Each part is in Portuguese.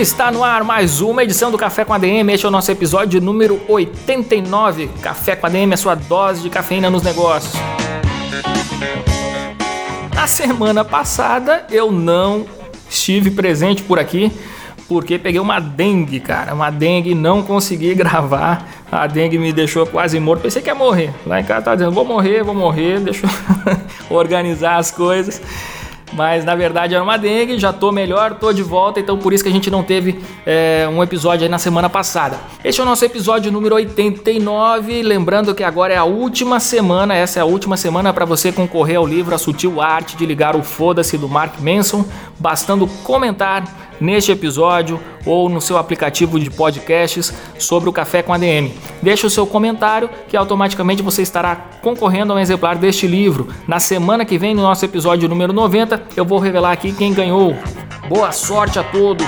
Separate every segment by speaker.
Speaker 1: Está no ar mais uma edição do Café com ADM. Este é o nosso episódio número 89. Café com ADM, a sua dose de cafeína nos negócios. Na semana passada eu não estive presente por aqui porque peguei uma dengue, cara. Uma dengue e não consegui gravar. A dengue me deixou quase morto. Pensei que ia morrer. Lá em casa tá dizendo: vou morrer, vou morrer. Deixa eu organizar as coisas. Mas na verdade era uma dengue, já tô melhor, tô de volta, então por isso que a gente não teve é, um episódio aí na semana passada. Este é o nosso episódio número 89. Lembrando que agora é a última semana, essa é a última semana para você concorrer ao livro A Sutil Arte de Ligar o Foda-se do Mark Manson, bastando comentar neste episódio ou no seu aplicativo de podcasts sobre o Café com ADM. Deixe o seu comentário que automaticamente você estará concorrendo a um exemplar deste livro. Na semana que vem, no nosso episódio número 90, eu vou revelar aqui quem ganhou. Boa sorte a todos!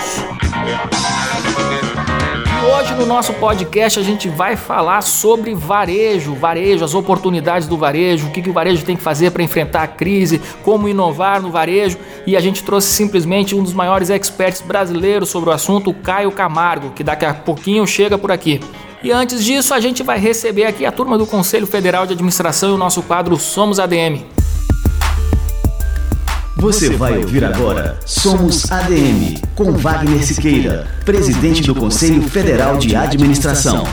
Speaker 1: Hoje no nosso podcast a gente vai falar sobre varejo, varejo, as oportunidades do varejo, o que, que o varejo tem que fazer para enfrentar a crise, como inovar no varejo. E a gente trouxe simplesmente um dos maiores experts brasileiros sobre o assunto, o Caio Camargo, que daqui a pouquinho chega por aqui. E antes disso, a gente vai receber aqui a turma do Conselho Federal de Administração e o nosso quadro Somos ADM.
Speaker 2: Você vai ouvir agora Somos ADM, com Wagner Siqueira, presidente do Conselho Federal de Administração.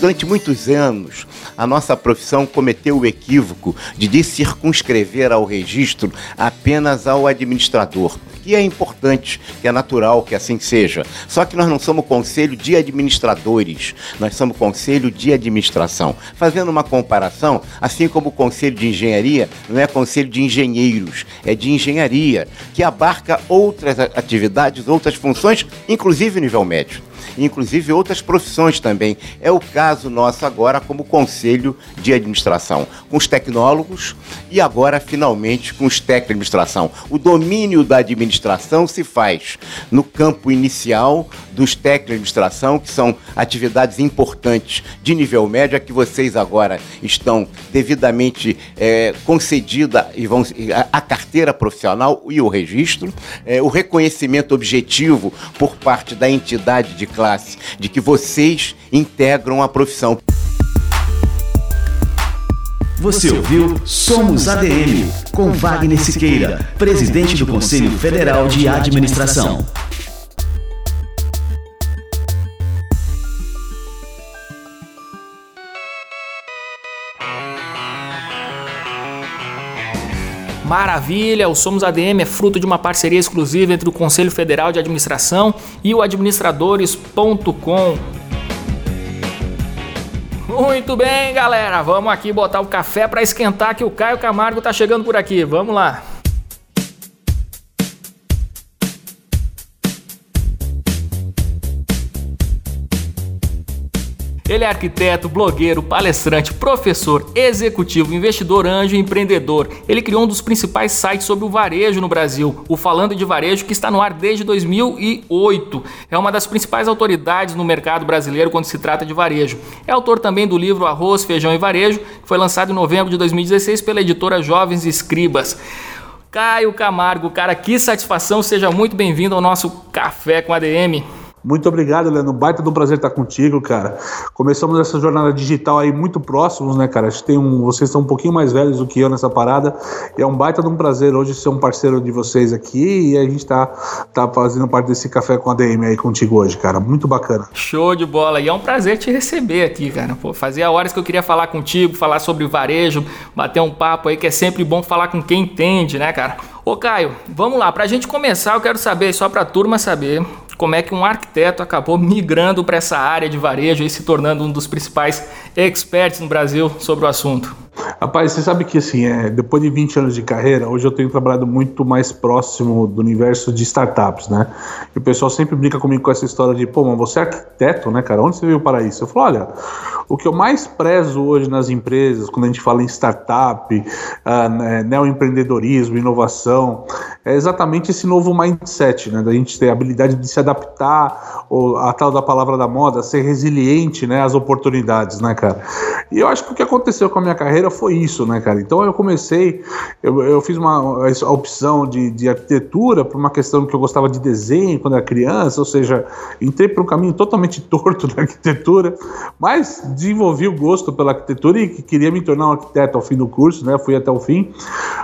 Speaker 3: Durante muitos anos, a nossa profissão cometeu o equívoco de circunscrever ao registro apenas ao administrador que é importante, que é natural que assim seja. Só que nós não somos conselho de administradores, nós somos conselho de administração. Fazendo uma comparação, assim como o conselho de engenharia não é conselho de engenheiros, é de engenharia, que abarca outras atividades, outras funções, inclusive nível médio inclusive outras profissões também. É o caso nosso agora como Conselho de Administração, com os tecnólogos e agora finalmente com os técnicos de administração. O domínio da administração se faz no campo inicial dos técnicos de administração, que são atividades importantes de nível médio, a que vocês agora estão devidamente é, concedida e vão a, a, carteira profissional e o registro, é, o reconhecimento objetivo por parte da entidade de classe de que vocês integram a profissão.
Speaker 2: Você ouviu Somos ADM, com Wagner Siqueira, presidente do Conselho Federal de Administração.
Speaker 1: Maravilha, o Somos ADM é fruto de uma parceria exclusiva entre o Conselho Federal de Administração e o administradores.com. Muito bem, galera, vamos aqui botar o café para esquentar que o Caio Camargo tá chegando por aqui. Vamos lá. Ele é arquiteto, blogueiro, palestrante, professor, executivo, investidor anjo e empreendedor. Ele criou um dos principais sites sobre o varejo no Brasil, o Falando de Varejo, que está no ar desde 2008. É uma das principais autoridades no mercado brasileiro quando se trata de varejo. É autor também do livro Arroz, Feijão e Varejo, que foi lançado em novembro de 2016 pela editora Jovens Escribas. Caio Camargo, cara, que satisfação, seja muito bem-vindo ao nosso Café com ADM.
Speaker 4: Muito obrigado, Leandro. Baita de um prazer estar contigo, cara. Começamos essa jornada digital aí muito próximos, né, cara? A gente tem um, vocês são um pouquinho mais velhos do que eu nessa parada. E é um baita de um prazer hoje ser um parceiro de vocês aqui e a gente tá, tá fazendo parte desse café com a DM aí contigo hoje, cara. Muito bacana.
Speaker 1: Show de bola. E é um prazer te receber aqui, cara. Pô, fazia horas que eu queria falar contigo, falar sobre varejo, bater um papo aí que é sempre bom falar com quem entende, né, cara? Ô Caio, vamos lá. Pra gente começar, eu quero saber, só pra turma saber, como é que um arquiteto acabou migrando para essa área de varejo e se tornando um dos principais experts no Brasil sobre o assunto.
Speaker 4: Rapaz, você sabe que assim, é, depois de 20 anos de carreira, hoje eu tenho trabalhado muito mais próximo do universo de startups, né? E o pessoal sempre brinca comigo com essa história de, pô, mas você é arquiteto, né, cara? Onde você veio para isso? Eu falo, olha, o que eu mais prezo hoje nas empresas, quando a gente fala em startup, uh, né, neoempreendedorismo, inovação, é exatamente esse novo mindset, né? Da gente ter a habilidade de se adaptar, ou a tal da palavra da moda, ser resiliente, né, às oportunidades, né, cara? E eu acho que o que aconteceu com a minha carreira foi isso, né, cara? Então eu comecei, eu, eu fiz uma a opção de, de arquitetura por uma questão que eu gostava de desenho quando era criança, ou seja, entrei para um caminho totalmente torto da arquitetura, mas desenvolvi o gosto pela arquitetura e queria me tornar um arquiteto ao fim do curso, né? Fui até o fim.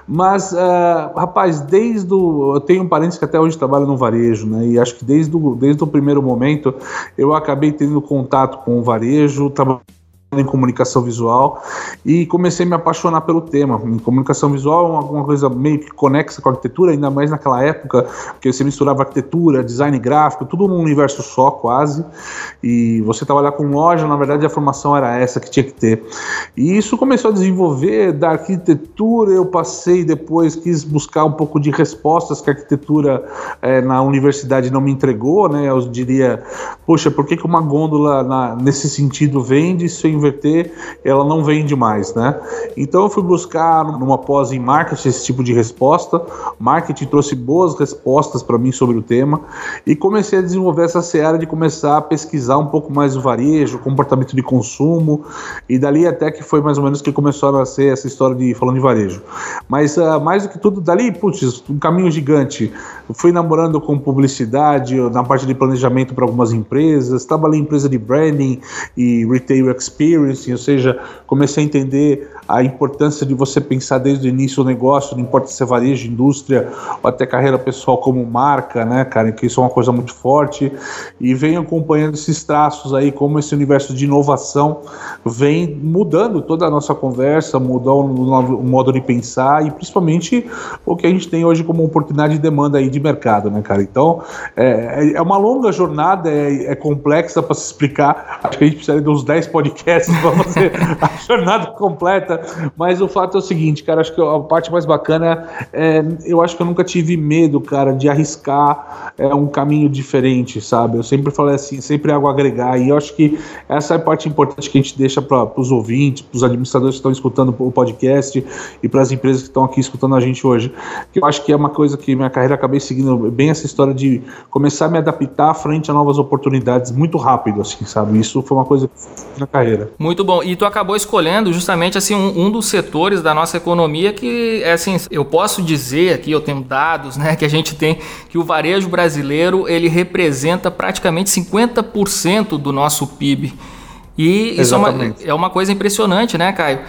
Speaker 4: Mas, uh, rapaz, desde o. Eu tenho um parente que até hoje trabalha no varejo, né? E acho que desde o, desde o primeiro momento eu acabei tendo contato com o varejo, trabalhando em comunicação visual e comecei a me apaixonar pelo tema. Em comunicação visual é alguma coisa meio que conexa com a arquitetura, ainda mais naquela época, que você misturava arquitetura, design gráfico, tudo num universo só quase. E você trabalhar com loja, na verdade a formação era essa que tinha que ter. E isso começou a desenvolver da arquitetura, eu passei depois, quis buscar um pouco de respostas que a arquitetura é, na universidade não me entregou, né? Eu diria, poxa, por que, que uma gôndola na, nesse sentido vende sem inverter, ela não vende mais, né? Então eu fui buscar numa pós em marketing esse tipo de resposta. Marketing trouxe boas respostas para mim sobre o tema e comecei a desenvolver essa seara de começar a pesquisar um pouco mais o varejo, o comportamento de consumo e dali até que foi mais ou menos que começou a nascer essa história de falando de varejo. Mas uh, mais do que tudo, dali, putz, um caminho gigante. fui namorando com publicidade, na parte de planejamento para algumas empresas, trabalhei em empresa de branding e retail experience ou seja, comecei a entender a importância de você pensar desde o início o negócio, não importa se é varejo, indústria ou até carreira pessoal como marca, né, cara, que isso é uma coisa muito forte e venho acompanhando esses traços aí, como esse universo de inovação vem mudando toda a nossa conversa, mudou o modo de pensar e principalmente o que a gente tem hoje como oportunidade de demanda aí de mercado, né, cara? Então, é, é uma longa jornada, é, é complexa para se explicar, acho que a gente precisaria de uns 10 podcasts para fazer a jornada completa, mas o fato é o seguinte, cara, acho que a parte mais bacana é, eu acho que eu nunca tive medo, cara, de arriscar é, um caminho diferente, sabe? Eu sempre falei assim, sempre algo agregar, e eu acho que essa é a parte importante que a gente deixa para os ouvintes, para os administradores que estão escutando o podcast e para as empresas que estão aqui escutando a gente hoje, que eu acho que é uma coisa que minha carreira acabei seguindo bem essa história de começar a me adaptar frente a novas oportunidades muito rápido, assim, sabe? Isso foi uma coisa na carreira.
Speaker 1: Muito bom. E tu acabou escolhendo justamente assim um um, dos setores da nossa economia que, é assim, eu posso dizer aqui, eu tenho dados, né, que a gente tem que o varejo brasileiro ele representa praticamente 50% do nosso PIB. E isso é uma, é uma coisa impressionante, né, Caio?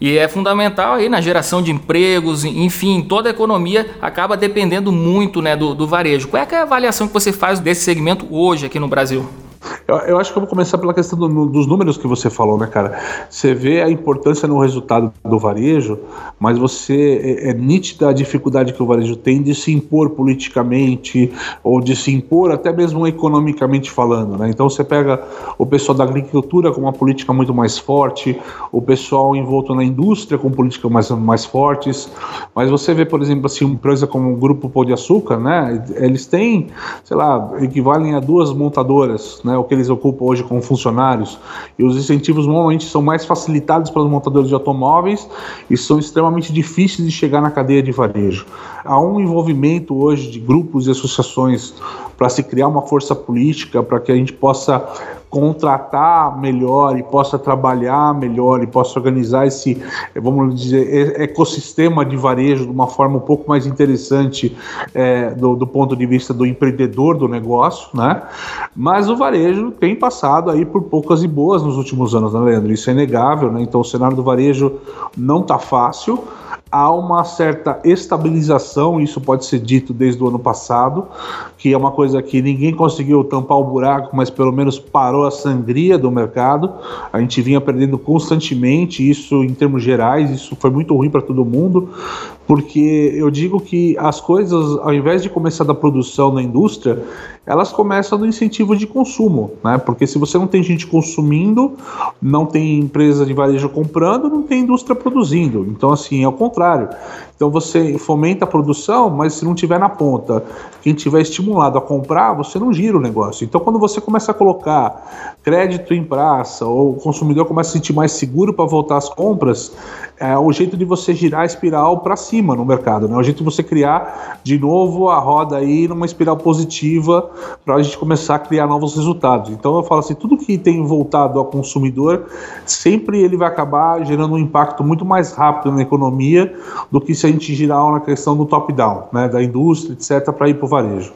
Speaker 1: E é fundamental aí na geração de empregos, enfim, toda a economia acaba dependendo muito né, do, do varejo. Qual é, é a avaliação que você faz desse segmento hoje aqui no Brasil?
Speaker 4: Eu, eu, acho que eu vou começar pela questão do, dos números que você falou, né, cara? Você vê a importância no resultado do varejo, mas você é, é nítida a dificuldade que o varejo tem de se impor politicamente ou de se impor até mesmo economicamente falando, né? Então você pega o pessoal da agricultura com uma política muito mais forte, o pessoal envolto na indústria com políticas mais, mais fortes, mas você vê, por exemplo, assim, uma empresa como o Grupo Pão de Açúcar, né? Eles têm, sei lá, equivalem a duas montadoras, né? O que eles ocupam hoje como funcionários, e os incentivos normalmente são mais facilitados para os montadores de automóveis e são extremamente difíceis de chegar na cadeia de varejo. Há um envolvimento hoje de grupos e associações para se criar uma força política para que a gente possa contratar melhor e possa trabalhar melhor e possa organizar esse, vamos dizer, ecossistema de varejo de uma forma um pouco mais interessante é, do, do, ponto de vista do empreendedor do negócio, né? Mas o varejo tem passado aí por poucas e boas nos últimos anos, né, Leandro? Isso é inegável, né? Então o cenário do varejo não está fácil há uma certa estabilização, isso pode ser dito desde o ano passado, que é uma coisa que ninguém conseguiu tampar o buraco, mas pelo menos parou a sangria do mercado. A gente vinha perdendo constantemente, isso em termos gerais, isso foi muito ruim para todo mundo, porque eu digo que as coisas, ao invés de começar da produção na indústria, elas começam no incentivo de consumo, né? Porque se você não tem gente consumindo, não tem empresa de varejo comprando, não tem indústria produzindo. Então, assim, é o contrário. Então você fomenta a produção, mas se não tiver na ponta, quem tiver estimulado a comprar, você não gira o negócio. Então quando você começa a colocar crédito em praça, ou o consumidor começa a se sentir mais seguro para voltar às compras, é o jeito de você girar a espiral para cima no mercado, né? É o jeito de você criar de novo a roda aí numa espiral positiva para a gente começar a criar novos resultados. Então eu falo assim, tudo que tem voltado ao consumidor, sempre ele vai acabar gerando um impacto muito mais rápido na economia do que se a gente girar na questão do top-down, né, da indústria, etc., para ir para o varejo.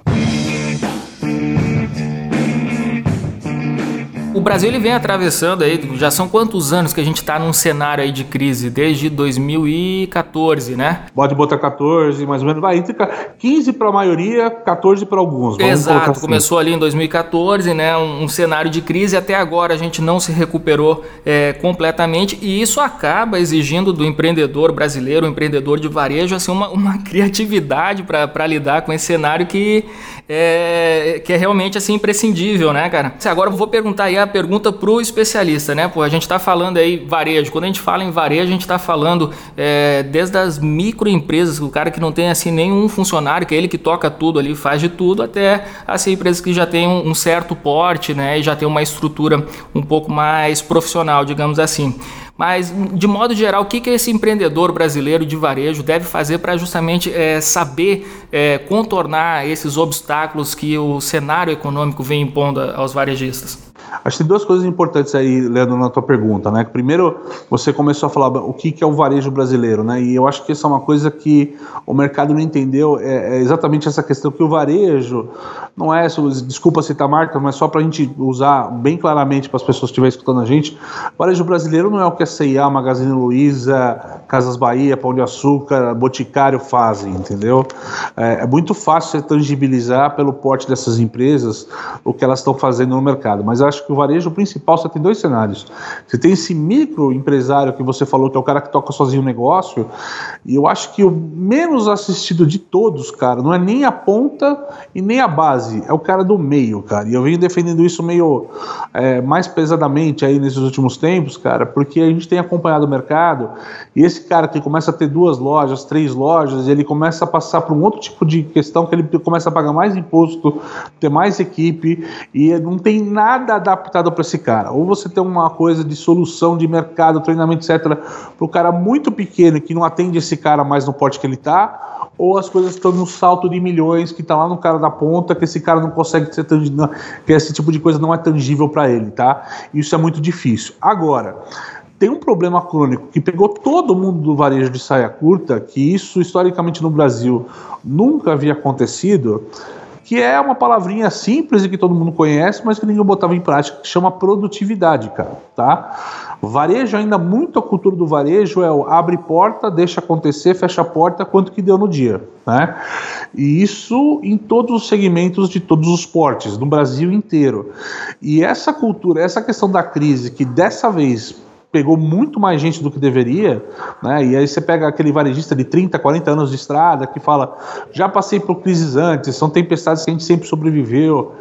Speaker 1: Brasil ele vem atravessando aí, já são quantos anos que a gente está num cenário aí de crise? Desde 2014, né?
Speaker 4: Pode botar 14, mais ou menos, vai entre 15 para a maioria, 14 para alguns.
Speaker 1: Exato, assim. começou ali em 2014, né? Um, um, cenário de crise, até agora a gente não se recuperou é, completamente e isso acaba exigindo do empreendedor brasileiro, o empreendedor de varejo, assim, uma, uma criatividade para lidar com esse cenário que é, que é realmente assim imprescindível, né, cara? Agora eu vou perguntar aí a pergunta pro especialista, né? Pô, a gente está falando aí varejo. Quando a gente fala em varejo, a gente está falando é, desde as microempresas, o cara que não tem assim nenhum funcionário, que é ele que toca tudo ali, faz de tudo, até assim empresas que já têm um, um certo porte, né? E já tem uma estrutura um pouco mais profissional, digamos assim. Mas, de modo geral, o que, esse empreendedor brasileiro de varejo deve fazer para justamente é, saber é, contornar esses obstáculos que o cenário econômico vem impondo aos varejistas?
Speaker 4: Acho que tem duas coisas importantes aí, Leandro, na tua pergunta, né? Primeiro, você começou a falar o que, que é o varejo brasileiro, né? E eu acho que essa é uma coisa que o mercado não entendeu, é, é exatamente essa questão que o varejo não é, desculpa citar marca, mas só para a gente usar bem claramente para as pessoas que estiverem escutando a gente, varejo brasileiro não é o que a CIA, Magazine Luiza, Casas Bahia, Pão de Açúcar, Boticário fazem, entendeu? É, é muito fácil você tangibilizar pelo porte dessas empresas o que elas estão fazendo no mercado, mas acho que o varejo principal você tem dois cenários. Você tem esse microempresário que você falou que é o cara que toca sozinho o negócio, e eu acho que o menos assistido de todos, cara, não é nem a ponta e nem a base, é o cara do meio, cara. E eu venho defendendo isso meio é, mais pesadamente aí nesses últimos tempos, cara, porque a gente tem acompanhado o mercado e esse cara que começa a ter duas lojas, três lojas, ele começa a passar por um outro tipo de questão que ele começa a pagar mais imposto, ter mais equipe e não tem nada adaptado para esse cara. Ou você tem uma coisa de solução de mercado, treinamento, etc., para o cara muito pequeno que não atende esse cara mais no porte que ele está, ou as coisas estão no salto de milhões que está lá no cara da ponta, que esse cara não consegue ser tangível, que esse tipo de coisa não é tangível para ele, tá? Isso é muito difícil. Agora, tem um problema crônico que pegou todo mundo do varejo de saia curta, que isso historicamente no Brasil nunca havia acontecido, que é uma palavrinha simples e que todo mundo conhece, mas que ninguém botava em prática, que chama produtividade, cara, tá? Varejo, ainda muito a cultura do varejo é o abre porta, deixa acontecer, fecha a porta, quanto que deu no dia, né? E isso em todos os segmentos de todos os portes, no Brasil inteiro. E essa cultura, essa questão da crise, que dessa vez pegou muito mais gente do que deveria, né? E aí você pega aquele varejista de 30, 40 anos de estrada que fala: já passei por crises antes, são tempestades que a gente sempre sobreviveu.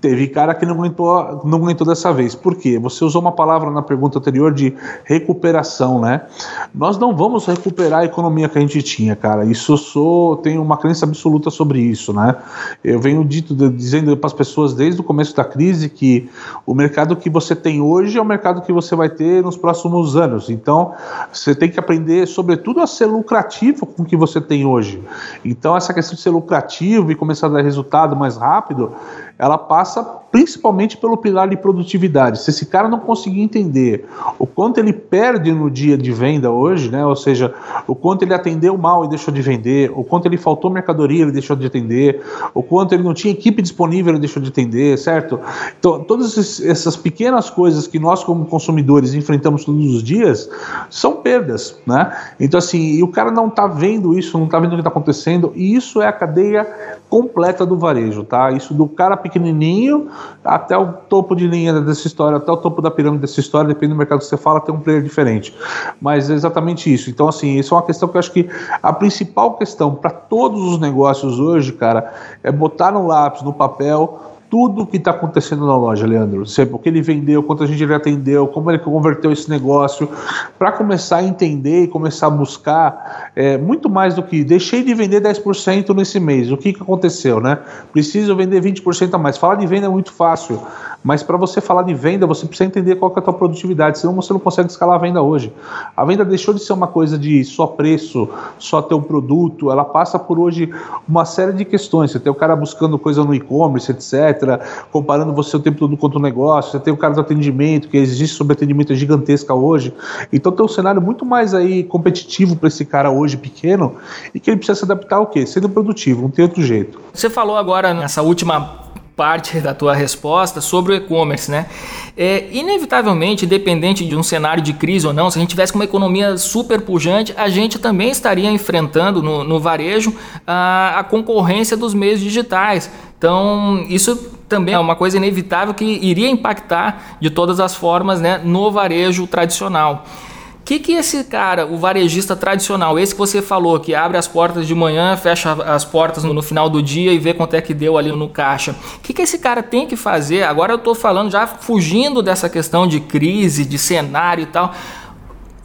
Speaker 4: Teve cara que não aguentou, não aguentou dessa vez. Por quê? Você usou uma palavra na pergunta anterior de recuperação, né? Nós não vamos recuperar a economia que a gente tinha, cara. Isso eu sou, tenho uma crença absoluta sobre isso, né? Eu venho dito, dizendo para as pessoas desde o começo da crise que o mercado que você tem hoje é o mercado que você vai ter nos próximos anos. Então, você tem que aprender, sobretudo, a ser lucrativo com o que você tem hoje. Então, essa questão de ser lucrativo e começar a dar resultado mais rápido, ela passa principalmente pelo pilar de produtividade. Se esse cara não conseguir entender o quanto ele perde no dia de venda hoje, né? Ou seja, o quanto ele atendeu mal e deixou de vender, o quanto ele faltou mercadoria ele deixou de atender, o quanto ele não tinha equipe disponível ele deixou de atender, certo? Então, todas essas pequenas coisas que nós como consumidores enfrentamos todos os dias são perdas, né? Então assim, o cara não está vendo isso, não está vendo o que está acontecendo, e isso é a cadeia completa do varejo, tá? Isso do cara pequenininho até o topo de linha dessa história, até o topo da pirâmide dessa história, depende do mercado que você fala, tem um player diferente. Mas é exatamente isso. Então, assim, isso é uma questão que eu acho que a principal questão para todos os negócios hoje, cara, é botar no lápis, no papel, tudo que está acontecendo na loja, Leandro. Sempre, o que ele vendeu, quanto a gente ele atendeu, como ele converteu esse negócio, para começar a entender e começar a buscar é, muito mais do que deixei de vender 10% nesse mês. O que, que aconteceu, né? Preciso vender 20% a mais. Falar de venda é muito fácil. Mas para você falar de venda, você precisa entender qual é a tua produtividade, senão você não consegue escalar a venda hoje. A venda deixou de ser uma coisa de só preço, só ter um produto, ela passa por hoje uma série de questões. Você tem o cara buscando coisa no e-commerce, etc., comparando você o tempo todo contra o negócio, você tem o cara do atendimento, que existe sobre atendimento gigantesca hoje. Então tem um cenário muito mais aí competitivo para esse cara hoje pequeno e que ele precisa se adaptar ao quê? Sendo produtivo, não tem outro jeito.
Speaker 1: Você falou agora nessa última parte da tua resposta sobre o e-commerce, né? É, inevitavelmente, independente de um cenário de crise ou não, se a gente tivesse uma economia super pujante, a gente também estaria enfrentando no, no varejo a, a concorrência dos meios digitais. Então, isso também é uma coisa inevitável que iria impactar de todas as formas né, no varejo tradicional que, que esse cara, o varejista tradicional, esse que você falou, que abre as portas de manhã, fecha as portas no, no final do dia e vê quanto é que deu ali no caixa, o que, que esse cara tem que fazer? Agora eu estou falando já fugindo dessa questão de crise, de cenário e tal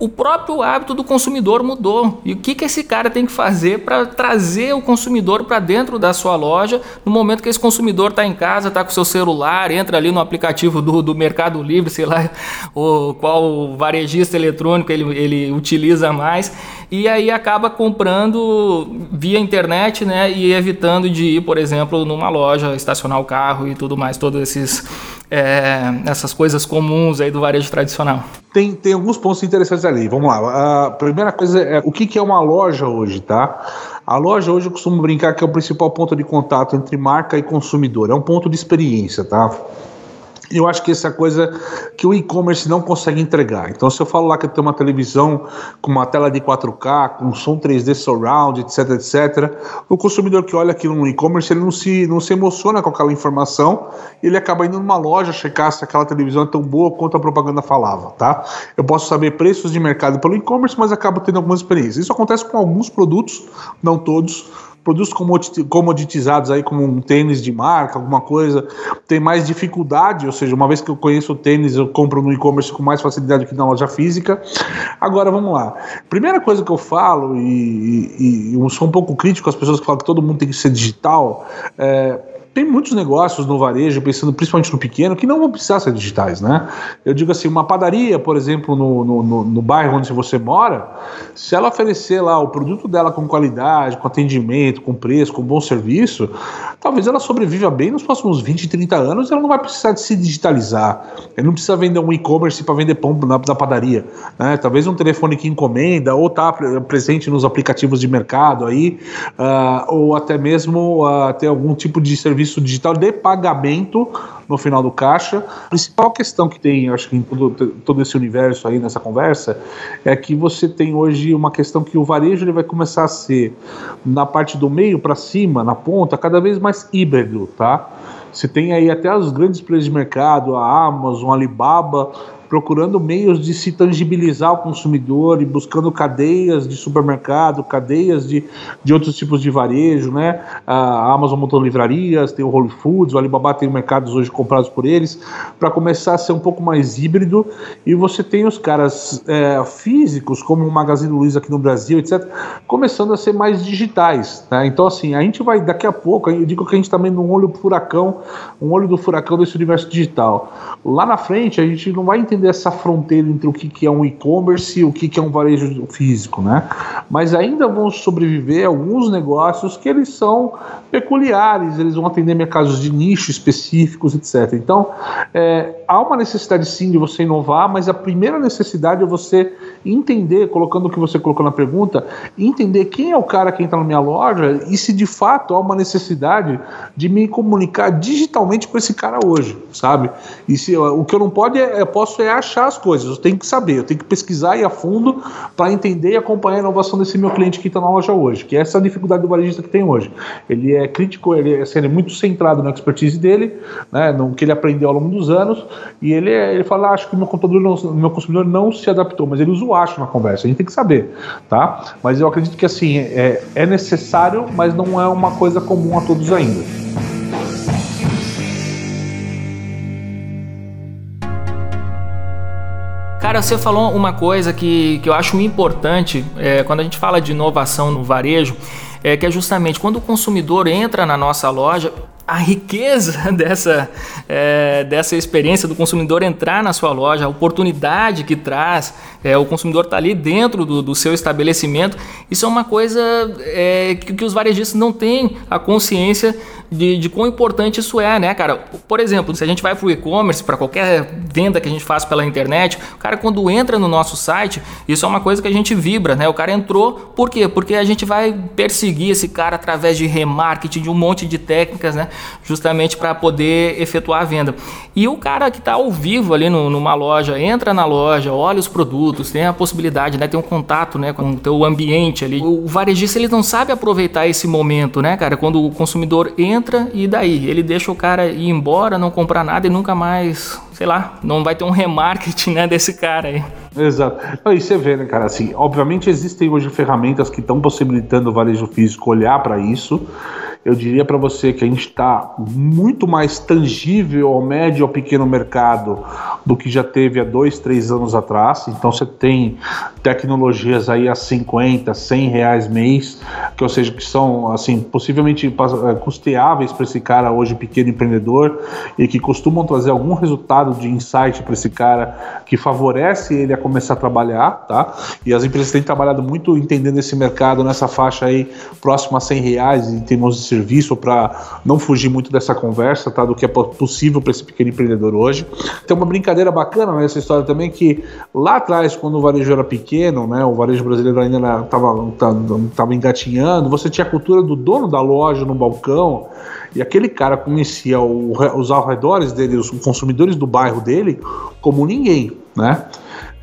Speaker 1: o próprio hábito do consumidor mudou. E o que, que esse cara tem que fazer para trazer o consumidor para dentro da sua loja no momento que esse consumidor está em casa, está com seu celular, entra ali no aplicativo do, do Mercado Livre, sei lá, ou qual varejista eletrônico ele, ele utiliza mais, e aí acaba comprando via internet né, e evitando de ir, por exemplo, numa loja, estacionar o carro e tudo mais, todos esses é, essas coisas comuns aí do varejo tradicional?
Speaker 4: Tem, tem alguns pontos interessantes ali. Vamos lá. A primeira coisa é o que, que é uma loja hoje, tá? A loja hoje eu costumo brincar que é o principal ponto de contato entre marca e consumidor. É um ponto de experiência, tá? Eu acho que essa é a coisa que o e-commerce não consegue entregar. Então, se eu falo lá que eu tenho uma televisão com uma tela de 4K, com som 3D surround, etc, etc, o consumidor que olha aquilo no e-commerce, ele não se, não se emociona com aquela informação, ele acaba indo numa loja checar se aquela televisão é tão boa quanto a propaganda falava, tá? Eu posso saber preços de mercado pelo e-commerce, mas acabo tendo algumas experiências. Isso acontece com alguns produtos, não todos, produtos comoditizados aí, como um tênis de marca, alguma coisa, tem mais dificuldade, ou seja, uma vez que eu conheço o tênis, eu compro no e-commerce com mais facilidade que na loja física. Agora, vamos lá. Primeira coisa que eu falo, e, e, e eu sou um pouco crítico às pessoas que falam que todo mundo tem que ser digital, é, tem muitos negócios no varejo, pensando principalmente no pequeno, que não vão precisar ser digitais, né? Eu digo assim, uma padaria, por exemplo, no, no, no, no bairro onde você mora, se ela oferecer lá o produto dela com qualidade, com atendimento, com preço, com bom serviço, talvez ela sobreviva bem nos próximos 20, 30 anos ela não vai precisar de se digitalizar. Ele não precisa vender um e-commerce para vender pão na, na padaria. Né? Talvez um telefone que encomenda ou tá presente nos aplicativos de mercado aí, uh, ou até mesmo uh, ter algum tipo de serviço serviço digital de pagamento no final do caixa. A principal questão que tem, acho que em todo, todo esse universo aí nessa conversa, é que você tem hoje uma questão que o varejo ele vai começar a ser, na parte do meio para cima, na ponta, cada vez mais híbrido, tá? Você tem aí até os grandes players de mercado, a Amazon, a Alibaba, procurando meios de se tangibilizar o consumidor e buscando cadeias de supermercado, cadeias de, de outros tipos de varejo, né? A Amazon montou livrarias, tem o Whole Foods, o Alibaba tem mercados hoje comprados por eles, para começar a ser um pouco mais híbrido. E você tem os caras é, físicos, como o Magazine Luiza aqui no Brasil, etc., começando a ser mais digitais. Né? Então, assim, a gente vai daqui a pouco, eu digo que a gente está vendo um olho furacão, um olho do furacão desse universo digital. Lá na frente, a gente não vai entender entender essa fronteira entre o que, que é um e-commerce e o que, que é um varejo físico, né? mas ainda vão sobreviver alguns negócios que eles são peculiares, eles vão atender mercados de nicho específicos, etc. Então, é, há uma necessidade sim de você inovar, mas a primeira necessidade é você entender, colocando o que você colocou na pergunta, entender quem é o cara que entra na minha loja e se de fato há uma necessidade de me comunicar digitalmente com esse cara hoje, sabe? E se o que eu não pode é, posso é achar as coisas, eu tenho que saber, eu tenho que pesquisar e a fundo para entender e acompanhar a inovação desse meu cliente que está na loja hoje, que é essa a dificuldade do varejista que tem hoje. Ele é crítico, ele é, assim, ele é muito centrado na expertise dele, né, no que ele aprendeu ao longo dos anos, e ele, é, ele fala, ah, acho que o meu computador não, meu consumidor não se adaptou, mas ele usa o acho na conversa, a gente tem que saber, tá? Mas eu acredito que assim, é, é necessário, mas não é uma coisa comum a todos ainda.
Speaker 1: Cara, você falou uma coisa que, que eu acho importante é, quando a gente fala de inovação no varejo, é que é justamente quando o consumidor entra na nossa loja, a riqueza dessa, é, dessa experiência do consumidor entrar na sua loja, a oportunidade que traz, é, o consumidor está ali dentro do, do, seu estabelecimento, isso é uma coisa é, que, que, os varejistas não têm a consciência de, de quão importante isso é, né, cara? Por exemplo, se a gente vai para o e-commerce, para qualquer venda que a gente faz pela internet, o cara quando entra no nosso site, isso é uma coisa que a gente vibra, né? O cara entrou, por quê? Porque a gente vai perseguir esse cara através de remarketing, de um monte de técnicas, né? Justamente para poder efetuar a venda. E o cara que está ao vivo ali no, numa loja, entra na loja, olha os produtos, tem a possibilidade, né? Tem um contato, né? Com o teu ambiente ali. O varejista, ele não sabe aproveitar esse momento, né, cara? Quando o consumidor entra e daí? Ele deixa o cara ir embora, não comprar nada e nunca mais, sei lá, não vai ter um remarketing, né, desse cara aí.
Speaker 4: Exato. E você vê, né, cara, assim, obviamente existem hoje ferramentas que estão possibilitando o varejo físico olhar para isso eu diria para você que a gente está muito mais tangível ao médio ou pequeno mercado do que já teve há dois, três anos atrás. Então você tem tecnologias aí a 50, 100 reais mês, que ou seja, que são assim possivelmente eh, custeáveis para esse cara hoje pequeno empreendedor e que costumam trazer algum resultado de insight para esse cara que favorece ele a começar a trabalhar, tá? E as empresas têm trabalhado muito entendendo esse mercado nessa faixa aí próximo a 100 reais em termos de serviço para não fugir muito dessa conversa, tá? Do que é possível para esse pequeno empreendedor hoje. Tem uma brincadeira bacana nessa história também que lá atrás, quando o varejo era pequeno, né? O varejo brasileiro ainda estava tava engatinhando, você tinha a cultura do dono da loja no balcão e aquele cara conhecia o, os arredores dele, os consumidores do bairro dele, como ninguém, né?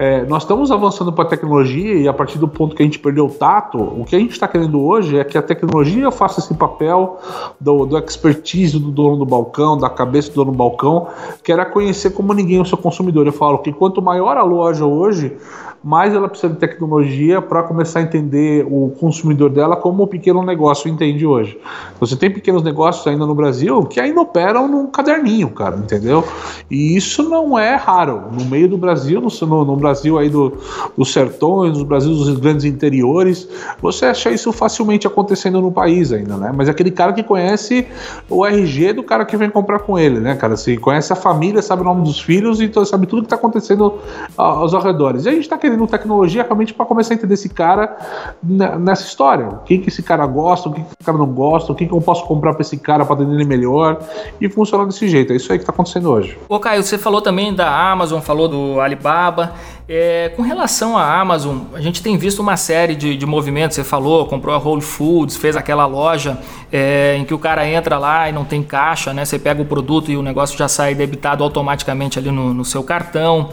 Speaker 4: É, nós estamos avançando para a tecnologia e a partir do ponto que a gente perdeu o tato, o que a gente está querendo hoje é que a tecnologia faça esse papel do, do expertise do dono do balcão, da cabeça do dono do balcão, que era conhecer como ninguém o seu consumidor. Eu falo que quanto maior a loja hoje, mais ela precisa de tecnologia para começar a entender o consumidor dela como o pequeno negócio entende hoje. Você tem pequenos negócios ainda no Brasil que ainda operam num caderninho, cara, entendeu? E isso não é raro. No meio do Brasil, no, no Brasil aí do, dos sertões, no Brasil dos grandes interiores, você acha isso facilmente acontecendo no país ainda, né? Mas é aquele cara que conhece o RG do cara que vem comprar com ele, né, cara? Assim, conhece a família, sabe o nome dos filhos e então sabe tudo que está acontecendo aos arredores. E a gente está querendo tecnologia realmente para começar a entender esse cara nessa história. O que, que esse cara gosta, o que, que esse cara não gosta, o que, que eu posso comprar para esse cara para atender ele melhor e funcionar desse jeito. É isso aí que está acontecendo hoje.
Speaker 1: Ô Caio, você falou também da Amazon, falou do Alibaba. É, com relação à Amazon, a gente tem visto uma série de, de movimentos. Você falou, comprou a Whole Foods, fez aquela loja é, em que o cara entra lá e não tem caixa, né? Você pega o produto e o negócio já sai debitado automaticamente ali no, no seu cartão.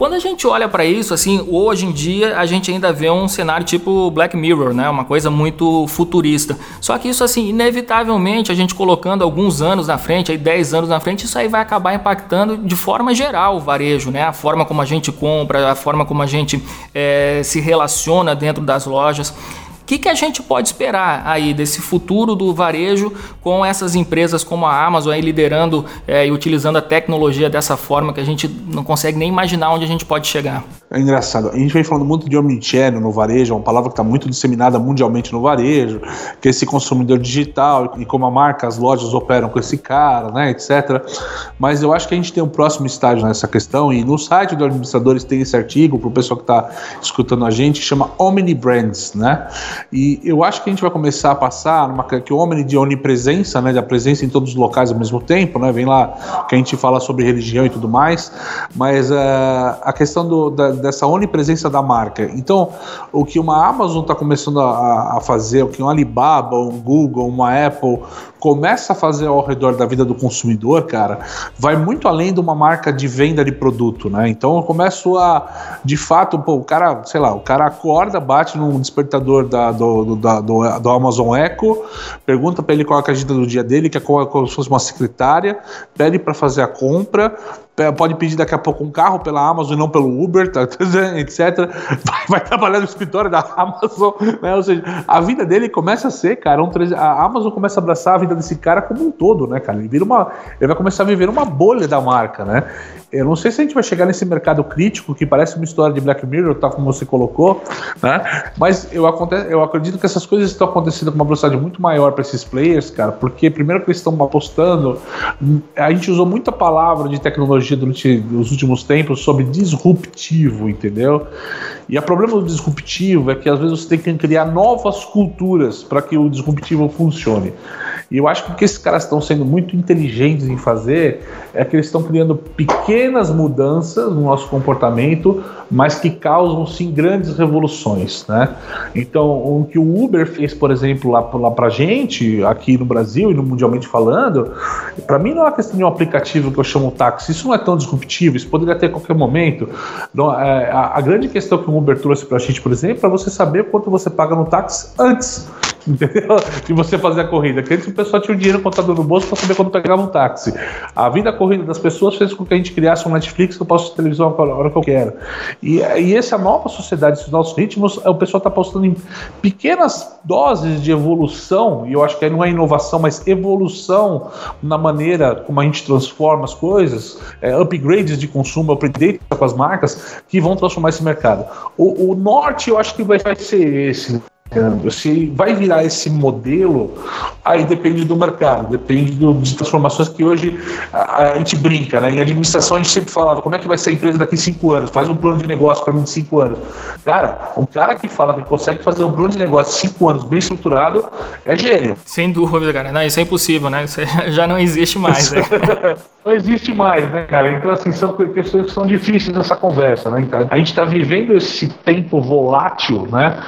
Speaker 1: Quando a gente olha para isso, assim, hoje em dia a gente ainda vê um cenário tipo Black Mirror, né? Uma coisa muito futurista. Só que isso, assim, inevitavelmente, a gente colocando alguns anos na frente, aí 10 anos na frente, isso aí vai acabar impactando de forma geral o varejo, né? A forma como a gente compra, a forma como a gente é, se relaciona dentro das lojas que, que a gente pode esperar aí desse futuro do varejo com essas empresas como a Amazon aí liderando é, e utilizando a tecnologia dessa forma que a gente não consegue nem imaginar onde a gente pode chegar?
Speaker 4: É engraçado. A gente vem falando muito de omnichannel no varejo, é uma palavra que está muito disseminada mundialmente no varejo, que é esse consumidor digital e como a marca, as lojas operam com esse cara, né, etc. Mas eu acho que a gente tem um próximo estágio nessa questão e no site do Administradores tem esse artigo para o pessoal que está escutando a gente, chama Omni Brands, né? E eu acho que a gente vai começar a passar numa Omni de onipresença, né, da presença em todos os locais ao mesmo tempo, né? Vem lá que a gente fala sobre religião e tudo mais, mas uh, a questão do, da, dessa onipresença da marca. Então, o que uma Amazon está começando a, a, fazer, o que um Alibaba, um Google, uma Apple começa a fazer ao redor da vida do consumidor, cara, vai muito além de uma marca de venda de produto, né? Então eu começo a, de fato, pô, o cara, sei lá, o cara acorda, bate num despertador da, do, do, da, do, do Amazon Echo, pergunta para ele qual é a agenda do dia dele, que é como, como se fosse uma secretária, pede para fazer a compra, pode pedir daqui a pouco um carro pela Amazon e não pelo Uber, tá, etc. Vai, vai, trabalhar no escritório da Amazon, né? Ou seja, a vida dele começa a ser, cara, um, a Amazon começa a abraçar a vida desse cara como um todo, né, cara? Ele vira uma, ele vai começar a viver uma bolha da marca, né? Eu não sei se a gente vai chegar nesse mercado crítico que parece uma história de Black Mirror, tá como você colocou, né? Mas eu, eu acredito que essas coisas estão acontecendo com uma velocidade muito maior para esses players, cara, porque primeiro que eles estão apostando, a gente usou muita palavra de tecnologia durante os últimos tempos sobre disruptivo, entendeu? E o problema do disruptivo é que às vezes você tem que criar novas culturas para que o disruptivo funcione. E eu acho que o que esses caras estão sendo muito inteligentes em fazer é que eles estão criando pequenas mudanças no nosso comportamento, mas que causam sim grandes revoluções, né? Então, o que o Uber fez, por exemplo, lá, lá pra gente, aqui no Brasil e no mundialmente falando, para mim não é uma questão de um aplicativo que eu chamo táxi, isso não é tão disruptivo, isso poderia ter a qualquer momento. É, a, a, grande questão que o Uber trouxe pra gente, por exemplo, é você saber quanto você paga no táxi antes entendeu? De você fazer a corrida. Que antes o pessoal tinha o dinheiro contado no bolso para saber quando pegava um táxi. A vida corrida das pessoas fez com que a gente criasse um Netflix que eu posso televisão a hora que eu quero. E, e essa nova sociedade, esses novos ritmos, o pessoal está apostando em pequenas doses de evolução, e eu acho que aí não é inovação, mas evolução na maneira como a gente transforma as coisas, é, upgrades de consumo, updates com as marcas, que vão transformar esse mercado. O, o norte eu acho que vai, vai ser esse. Se vai virar esse modelo, aí depende do mercado, depende do, de transformações que hoje a, a, gente brinca, né? Em administração a gente sempre falava, como é que vai ser a empresa daqui cinco anos? Faz um plano de negócio para mim de cinco anos. Cara, um cara que fala que consegue fazer um plano de negócio de cinco anos bem estruturado é gênio.
Speaker 1: Sem dúvida, cara. Não, isso é impossível, né? Isso já não existe mais. Né?
Speaker 4: não existe mais, né, cara? Então, assim, são questões que são difíceis nessa conversa, né? A gente está vivendo esse tempo volátil, né?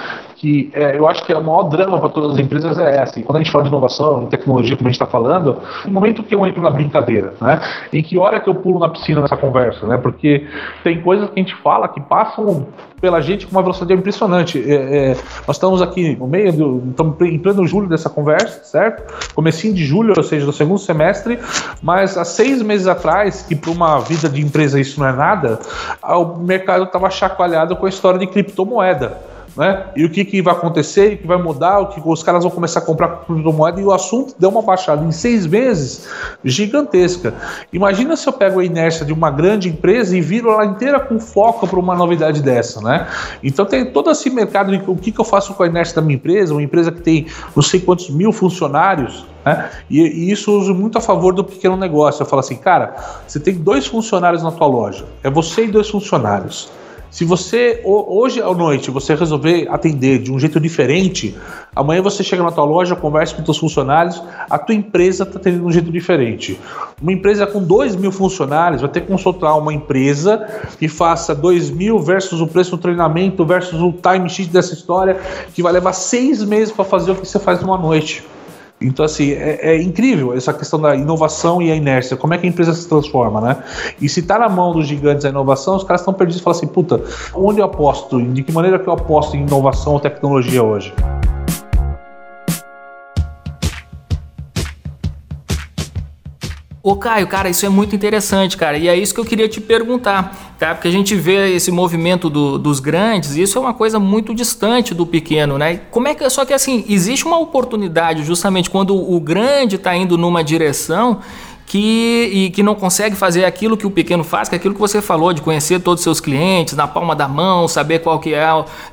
Speaker 4: Que é, eu acho que é o maior drama para todas as empresas é essa. Quando a gente fala de inovação, tecnologia, como a gente está falando, no momento que eu entro na brincadeira, né? Em que hora que eu pulo na piscina nessa conversa, né? Porque tem coisas que a gente fala que passam pela gente com uma velocidade impressionante. É, é, nós estamos aqui no meio do. Estamos em pleno julho dessa conversa, certo? Comecinho de julho, ou seja, do segundo semestre, mas há seis meses atrás, que para uma vida de empresa isso não é nada, o mercado estava chacoalhado com a história de criptomoeda. Né? E o que, que vai acontecer, o que vai mudar, o que os caras vão começar a comprar criptomoeda e o assunto deu uma baixada em seis meses gigantesca. Imagina se eu pego a inércia de uma grande empresa e viro ela inteira com foco para uma novidade dessa, né? Então tem todo esse mercado, o que, que eu faço com a inércia da minha empresa, uma empresa que tem não sei quantos mil funcionários, né? E, e, isso eu uso muito a favor do pequeno negócio. Eu falo assim, cara, você tem dois funcionários na tua loja, é você e dois funcionários. Se você hoje à noite você resolver atender de um jeito diferente, amanhã você chega na tua loja, conversa com os funcionários, a tua empresa está tendo um jeito diferente. Uma empresa com 2 mil funcionários vai ter que consultar uma empresa que faça 2 mil versus o preço do treinamento versus o time sheet dessa história, que vai levar seis meses para fazer o que você faz numa noite. Então, assim, é, é, incrível essa questão da inovação e a inércia, como é que a empresa se transforma, né? E se está na mão dos gigantes a inovação, os caras estão perdidos e falam assim, puta, onde eu aposto? De que maneira que eu aposto em inovação ou tecnologia hoje?
Speaker 1: Ô Caio, cara, isso é muito interessante, cara, e é isso que eu queria te perguntar, tá? Porque a gente vê esse movimento do, dos grandes, e isso é uma coisa muito distante do pequeno, né? Como é que só que assim existe uma oportunidade justamente quando o grande está indo numa direção que, e que não consegue fazer aquilo que o pequeno faz, que é aquilo que você falou, de conhecer todos os seus clientes na palma da mão, saber qual que é,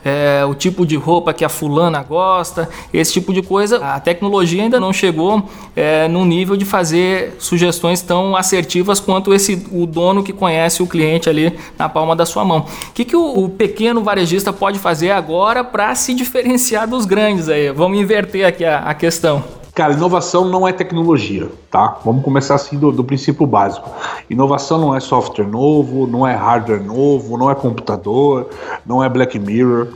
Speaker 1: é, o tipo de roupa que a fulana gosta, esse tipo de coisa. A tecnologia ainda não chegou é, no nível de fazer sugestões tão assertivas quanto esse o dono que conhece o cliente ali na palma da sua mão. O que, que o, o pequeno varejista pode fazer agora para se diferenciar dos grandes aí? Vamos inverter aqui a, a questão.
Speaker 4: Cara, inovação não é tecnologia, tá? Vamos começar assim do, do, princípio básico. Inovação não é software novo, não é hardware novo, não é computador, não é Black Mirror.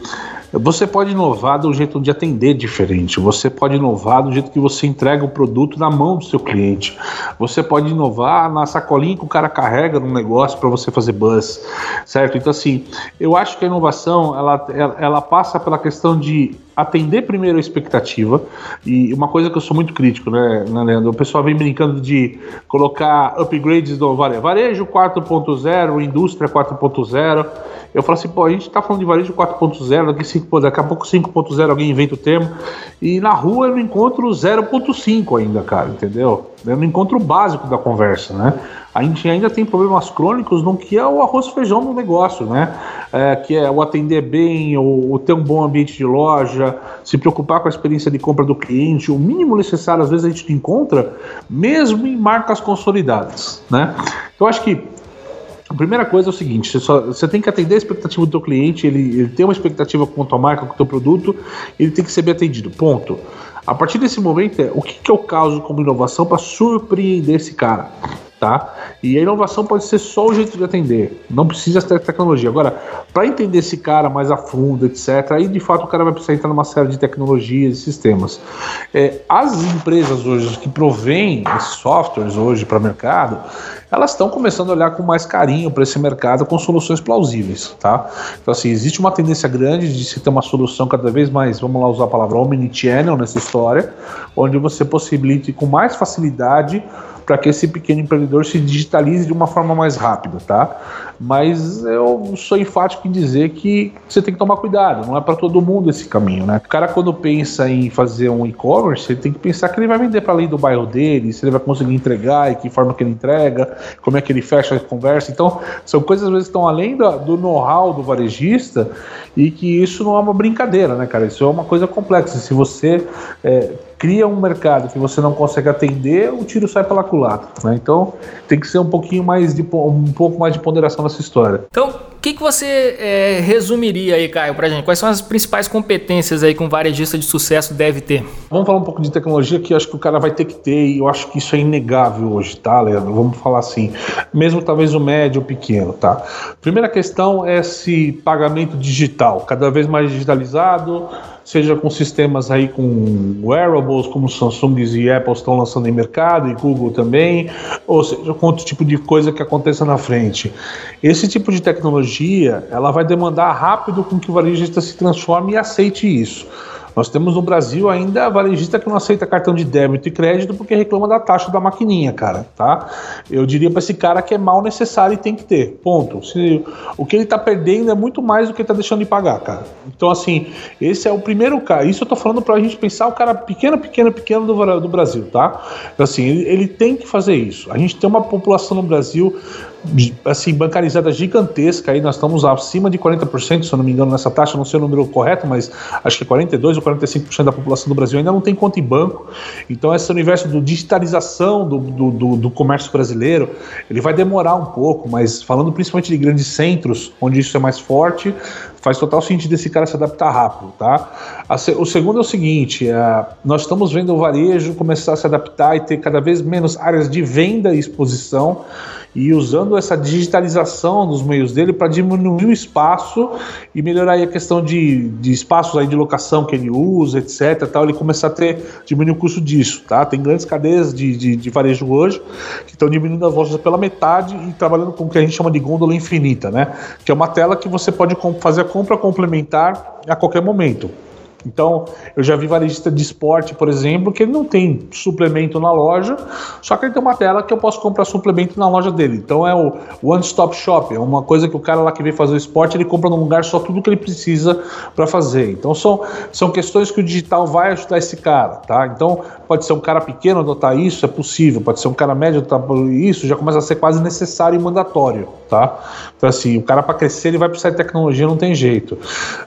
Speaker 4: Você pode inovar do jeito de atender diferente. Você pode inovar do jeito que você entrega o produto na mão do seu cliente. Você pode inovar na sacolinha que o cara carrega no negócio para você fazer buzz, certo? Então assim, eu acho que a inovação ela, ela, passa pela questão de atender primeiro a expectativa e uma coisa que eu sou muito crítico, né, né Leandro? O pessoal vem brincando de colocar upgrades do varejo 4.0, indústria 4.0 eu falo assim, pô, a gente tá falando de varejo 4.0, daqui, 5, daqui a pouco 5.0 alguém inventa o termo, e na rua eu não encontro 0.5 ainda, cara, entendeu? Eu não encontro o básico da conversa, né? A gente ainda tem problemas crônicos no que é o arroz feijão do negócio, né? É, que é o atender bem, o, o, ter um bom ambiente de loja, se preocupar com a experiência de compra do cliente, o mínimo necessário às vezes a gente encontra, mesmo em marcas consolidadas, né? Então acho que a primeira coisa é o seguinte: você, só, você tem que atender a expectativa do teu cliente, ele, ele tem uma expectativa a tua marca, com o teu produto, ele tem que ser bem atendido. Ponto. A partir desse momento, é, o que, que eu causo como inovação para surpreender esse cara? Tá? E a inovação pode ser só o jeito de atender, não precisa ter tecnologia. Agora, para entender esse cara mais a fundo, etc., aí de fato o cara vai precisar entrar numa série de tecnologias e sistemas. É, as empresas hoje que provêm softwares hoje para o mercado, elas estão começando a olhar com mais carinho para esse mercado com soluções plausíveis, tá? Então, assim, existe uma tendência grande de se ter uma solução cada vez mais, vamos lá usar a palavra omnichannel nessa história, onde você possibilite com mais facilidade para que esse pequeno empreendedor se digitalize de uma forma mais rápida, tá? Mas eu sou enfático em dizer que você tem que tomar cuidado, não é para todo mundo esse caminho, né? O cara quando pensa em fazer um e-commerce, ele tem que pensar que ele vai vender para além do bairro dele, se ele vai conseguir entregar e que forma que ele entrega, como é que ele fecha a conversa. Então, são coisas às vezes que estão além do, do know-how do varejista e que isso não é uma brincadeira, né, cara? Isso é uma coisa complexa. Se você é, cria um mercado que você não consegue atender, o tiro sai pela culatra. Né? Então tem que ser um pouquinho mais de um pouco mais de ponderação nessa história.
Speaker 1: Então, o que, que você é, resumiria aí, Caio, pra gente? Quais são as principais competências aí que um varejista de sucesso deve ter?
Speaker 4: Vamos falar um pouco de tecnologia que eu acho que o cara vai ter que ter, e eu acho que isso é inegável hoje, tá, Leandro? Vamos falar assim, mesmo talvez o médio ou pequeno, tá? Primeira questão é esse pagamento digital, cada vez mais digitalizado seja com sistemas aí com wearables, como Samsung e Apple estão lançando em mercado, e Google também, ou seja, com outro tipo de coisa que aconteça na frente. Esse tipo de tecnologia, ela vai demandar rápido com que o varejista se transforme e aceite isso. Nós temos no Brasil ainda varejista que não aceita cartão de débito e crédito porque reclama da taxa da maquininha, cara, tá? Eu diria para esse cara que é mal necessário e tem que ter, ponto. Se, o que ele tá perdendo é muito mais do que ele tá deixando de pagar, cara. Então, assim, esse é o primeiro cara. Isso eu tô falando pra gente pensar o cara pequeno, pequeno, pequeno do, do Brasil, tá? Então, assim, ele, ele tem que fazer isso. A gente tem uma população no Brasil assim, bancarizada gigantesca aí, nós estamos acima de 40%, se eu não me engano, nessa taxa, não sei o número correto, mas acho que 42 ou 45% da população do Brasil ainda não tem conta em banco. Então, esse universo do digitalização do, do, do, do comércio brasileiro, ele vai demorar um pouco, mas falando principalmente de grandes centros, onde isso é mais forte, faz total sentido esse cara se adaptar rápido, tá? o segundo é o seguinte, é, nós estamos vendo o varejo começar a se adaptar e ter cada vez menos áreas de venda e exposição, e usando essa digitalização dos meios dele para diminuir o espaço e melhorar a questão de, de espaços aí de locação que ele usa, etc. Tal, ele começar a ter diminuir o custo disso, tá? Tem grandes cadeias de, de, de varejo hoje que estão diminuindo as lojas pela metade e trabalhando com o que a gente chama de gôndola infinita, né? Que é uma tela que você pode fazer a compra complementar a qualquer momento. Então, eu já vi varejista de esporte, por exemplo, que ele não tem suplemento na loja, só que ele tem uma tela que eu posso comprar suplemento na loja dele. Então, é o One Stop Shop, é uma coisa que o cara lá que vem fazer o esporte, ele compra num lugar só tudo que ele precisa para fazer. Então, são, são questões que o digital vai ajudar esse cara, tá? Então, pode ser um cara pequeno adotar isso, é possível, pode ser um cara médio adotar isso, já começa a ser quase necessário e mandatório, tá? Então, assim, o cara para crescer, ele vai precisar de tecnologia, não tem jeito.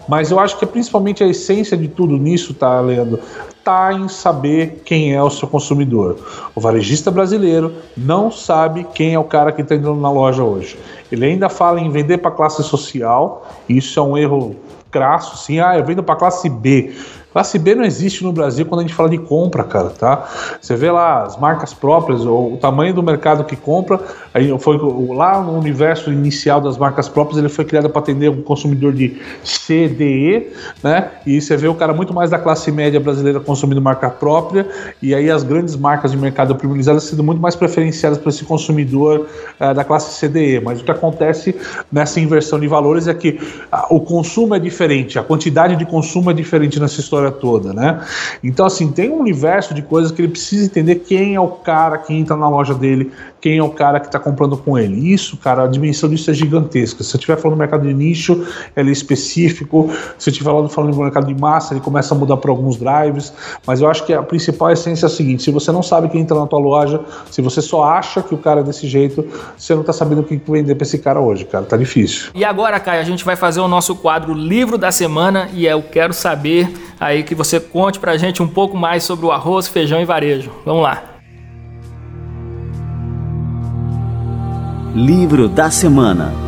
Speaker 4: Mas eu acho que principalmente a essência de tudo nisso, tá, Leandro? Tá em saber quem é o seu consumidor. O varejista brasileiro não sabe quem é o cara que está entrando na loja hoje. Ele ainda fala em vender para classe social, isso é um erro crasso, sim. Ah, eu vendo para classe B. Classe B não existe no Brasil quando a gente fala de compra, cara, tá? Você vê lá as marcas próprias, ou o tamanho do mercado que compra, aí foi lá no universo inicial das marcas próprias, ele foi criado para atender um consumidor de C, D, E, né? E você vê o cara muito mais da classe média brasileira consumindo marca própria, e aí as grandes marcas de mercado privilegiadas sendo muito mais preferenciadas para esse consumidor uh, da classe C, D, E. Mas o que acontece nessa inversão de valores é que uh, o consumo é diferente, a quantidade de consumo é diferente nessa história história toda, né? Então, assim, tem um universo de coisas que ele precisa entender quem é o cara que entra na loja dele, quem é o cara que está comprando com ele. Isso, cara, a dimensão disso é gigantesca. Se eu estiver falando do mercado de nicho, ele é específico. Se eu estiver falando do mercado de massa, ele começa a mudar para alguns drives. Mas eu acho que a principal essência é a seguinte: se você não sabe quem entra na tua loja, se você só acha que o cara é desse jeito, você não está sabendo o que vender para esse cara hoje, cara. Tá difícil.
Speaker 1: E agora, Caio, a gente vai fazer o nosso quadro Livro da Semana e eu quero saber aí que você conte pra gente um pouco mais sobre o arroz, feijão e varejo. Vamos lá.
Speaker 2: Livro da semana.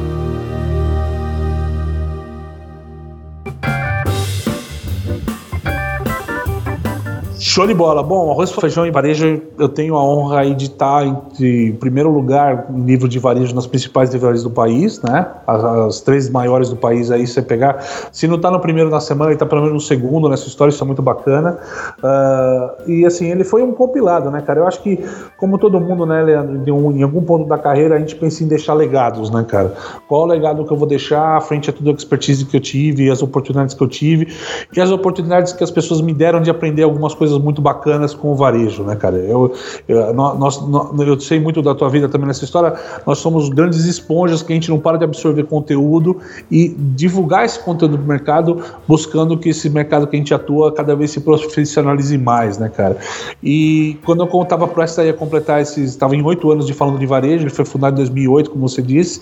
Speaker 4: Show de bola. Bom, arroz, feijão e varejo, eu tenho a honra aí de estar em, primeiro lugar em nível de varejo nas principais livrarias do país, né? As, as, três maiores do país aí, você pegar. Se não está no primeiro na semana, ele está pelo menos no segundo nessa história, isso é muito bacana. Uh, e assim, ele foi um compilado, né, cara? Eu acho que, como todo mundo, né, Leandro, em algum ponto da carreira a gente pensa em deixar legados, né, cara? Qual o legado que eu vou deixar à frente a toda a expertise que eu tive, as oportunidades que eu tive e as oportunidades que as pessoas me deram de aprender algumas coisas muito bacanas com o varejo, né, cara? Eu, eu, nós, eu sei muito da tua vida também nessa história. Nós somos grandes esponjas que a gente não para de absorver conteúdo e divulgar esse conteúdo do mercado, buscando que esse mercado que a gente atua cada vez se profissionalize mais, né, cara? E quando eu estava prestes a completar esses, estava em oito anos de falando de varejo, ele foi fundado em 2008, como você disse,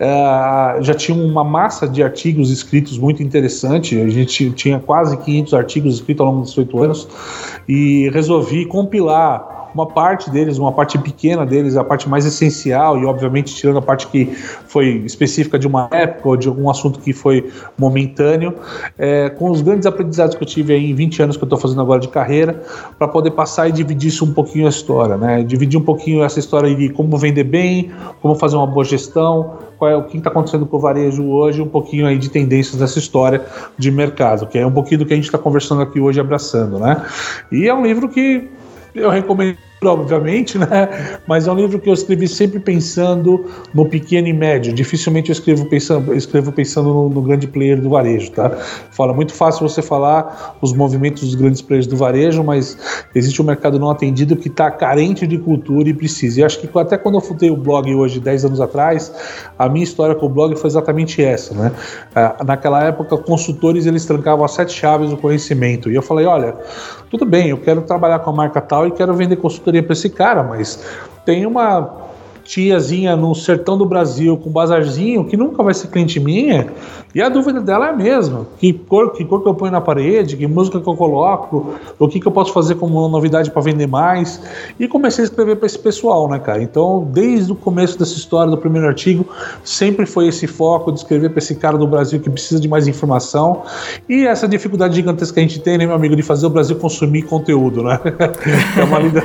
Speaker 4: uh, já tinha uma massa de artigos escritos muito interessante. A gente tinha quase 500 artigos escritos ao longo desses oito anos e resolvi compilar uma parte deles, uma parte pequena deles, a parte mais essencial, e obviamente tirando a parte que foi específica de uma época ou de algum assunto que foi momentâneo, é, com os grandes aprendizados que eu tive aí em 20 anos que eu estou fazendo agora de carreira, para poder passar e dividir isso um pouquinho a história, né? Dividir um pouquinho essa história de como vender bem, como fazer uma boa gestão, qual é o que está acontecendo com o varejo hoje, um pouquinho aí de tendências dessa história de mercado, que é um pouquinho do que a gente está conversando aqui hoje abraçando, né? E é um livro que eu recomendo obviamente, né? Mas é um livro que eu escrevi sempre pensando no pequeno e médio. Dificilmente eu escrevo pensando, escrevo pensando no, no, grande player do varejo, tá? Fala muito fácil você falar os movimentos dos grandes players do varejo, mas existe um mercado não atendido que está carente de cultura e precisa. E acho que até quando eu fundei o blog hoje, 10 anos atrás, a minha história com o blog foi exatamente essa, né? Ah, naquela época, consultores eles trancavam as sete chaves do conhecimento. E eu falei, olha, tudo bem, eu quero trabalhar com a marca tal e quero vender consultoria para esse cara, mas tem uma tiazinha no sertão do Brasil com bazarzinho que nunca vai ser cliente minha e a dúvida dela é a mesma: que cor, que cor que eu ponho na parede, que música que eu coloco, o que, que eu posso fazer como novidade para vender mais. E comecei a escrever para esse pessoal, né, cara? Então, desde o começo dessa história, do primeiro artigo, sempre foi esse foco de escrever para esse cara do Brasil que precisa de mais informação. E essa dificuldade gigantesca que a gente tem, né, meu amigo, de fazer o Brasil consumir conteúdo, né? é uma linda.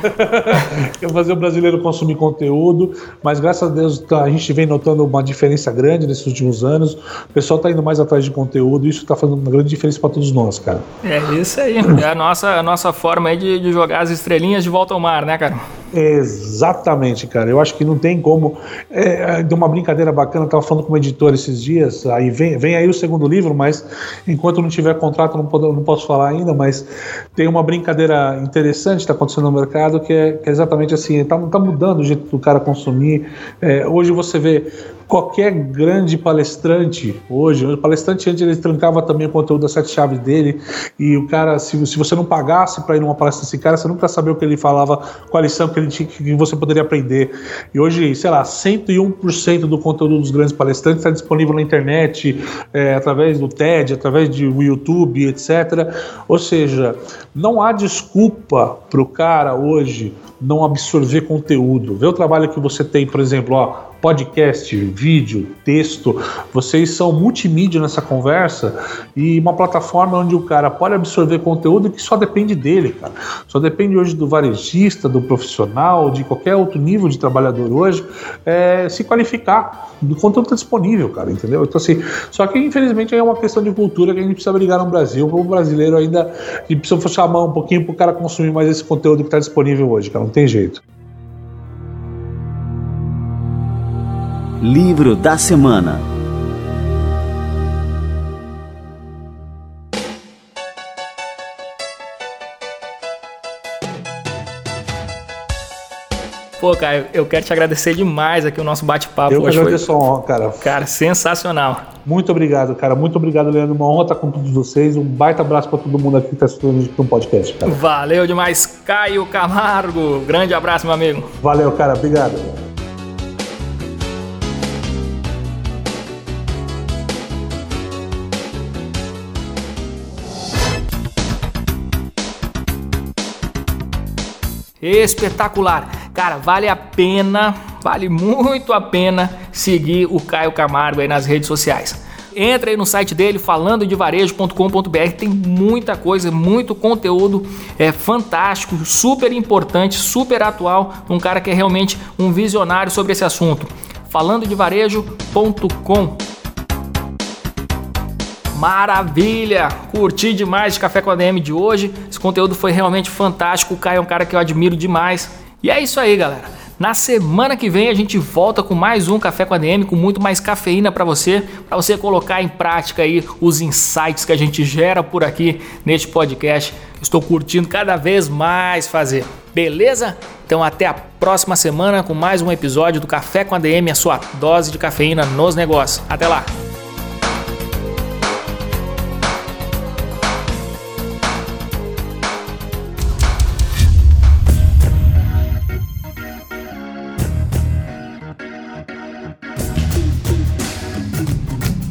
Speaker 4: é fazer o brasileiro consumir conteúdo, mas graças a Deus tá, a gente vem notando uma diferença grande nesses últimos anos. O pessoal está indo mais atrás de conteúdo, isso está fazendo uma grande diferença para todos nós, cara.
Speaker 1: É isso aí. É a nossa, a nossa forma de, de jogar as estrelinhas de volta ao mar, né, cara?
Speaker 4: Exatamente, cara. Eu acho que não tem como. É, é de uma brincadeira bacana, eu tava falando com o editor esses dias. Aí vem, vem aí o segundo livro, mas enquanto não tiver contrato, não, pode, não posso falar ainda. Mas tem uma brincadeira interessante que está acontecendo no mercado que é, que é exatamente assim: está tá mudando o jeito do cara consumir. É, hoje você vê qualquer grande palestrante hoje, o palestrante antes ele trancava também o conteúdo das sete chaves dele e o cara, se, se você não pagasse para ir numa palestra desse cara, você nunca sabia o que ele falava, qual a lição que, ele tinha, que você poderia aprender. E hoje, sei lá, 101% do conteúdo dos grandes palestrantes está disponível na internet, é, através do TED, através do YouTube, etc. Ou seja, não há desculpa para o cara hoje não absorver conteúdo. Vê o trabalho que você tem, por exemplo, ó, podcast, vídeo, texto, vocês são multimídia nessa conversa e uma plataforma onde o cara pode absorver conteúdo que só depende dele, cara. Só depende hoje do varejista, do profissional, de qualquer outro nível de trabalhador hoje, é, se qualificar. O conteúdo está disponível, cara, entendeu? Então, assim, só que infelizmente é uma questão de cultura que a gente precisa brigar no Brasil. O brasileiro ainda a gente precisa chamar um pouquinho para o cara consumir mais esse conteúdo que está disponível hoje, cara. Não tem jeito.
Speaker 2: Livro da Semana
Speaker 1: Pô, cara, eu quero te agradecer demais aqui o nosso bate-papo.
Speaker 4: Eu que agradeço foi... a honra, cara.
Speaker 1: Cara, sensacional.
Speaker 4: Muito obrigado, cara. Muito obrigado, Leandro. Uma honra estar com todos vocês. Um baita abraço para todo mundo aqui que está assistindo no podcast, cara.
Speaker 1: Valeu demais, Caio Camargo. Grande abraço, meu amigo.
Speaker 4: Valeu, cara. Obrigado.
Speaker 1: Espetacular. Cara, vale a pena, vale muito a pena seguir o Caio Camargo aí nas redes sociais. Entra aí no site dele falando de varejo.com.br, tem muita coisa, muito conteúdo é fantástico, super importante, super atual, um cara que é realmente um visionário sobre esse assunto. Falando de varejo.com Maravilha! Curti demais o Café com a DM de hoje. Esse conteúdo foi realmente fantástico. O Caio é um cara que eu admiro demais. E é isso aí, galera. Na semana que vem a gente volta com mais um Café com a DM com muito mais cafeína para você, para você colocar em prática aí os insights que a gente gera por aqui neste podcast. Estou curtindo cada vez mais fazer. Beleza? Então até a próxima semana com mais um episódio do Café com a DM, a sua dose de cafeína nos negócios. Até lá.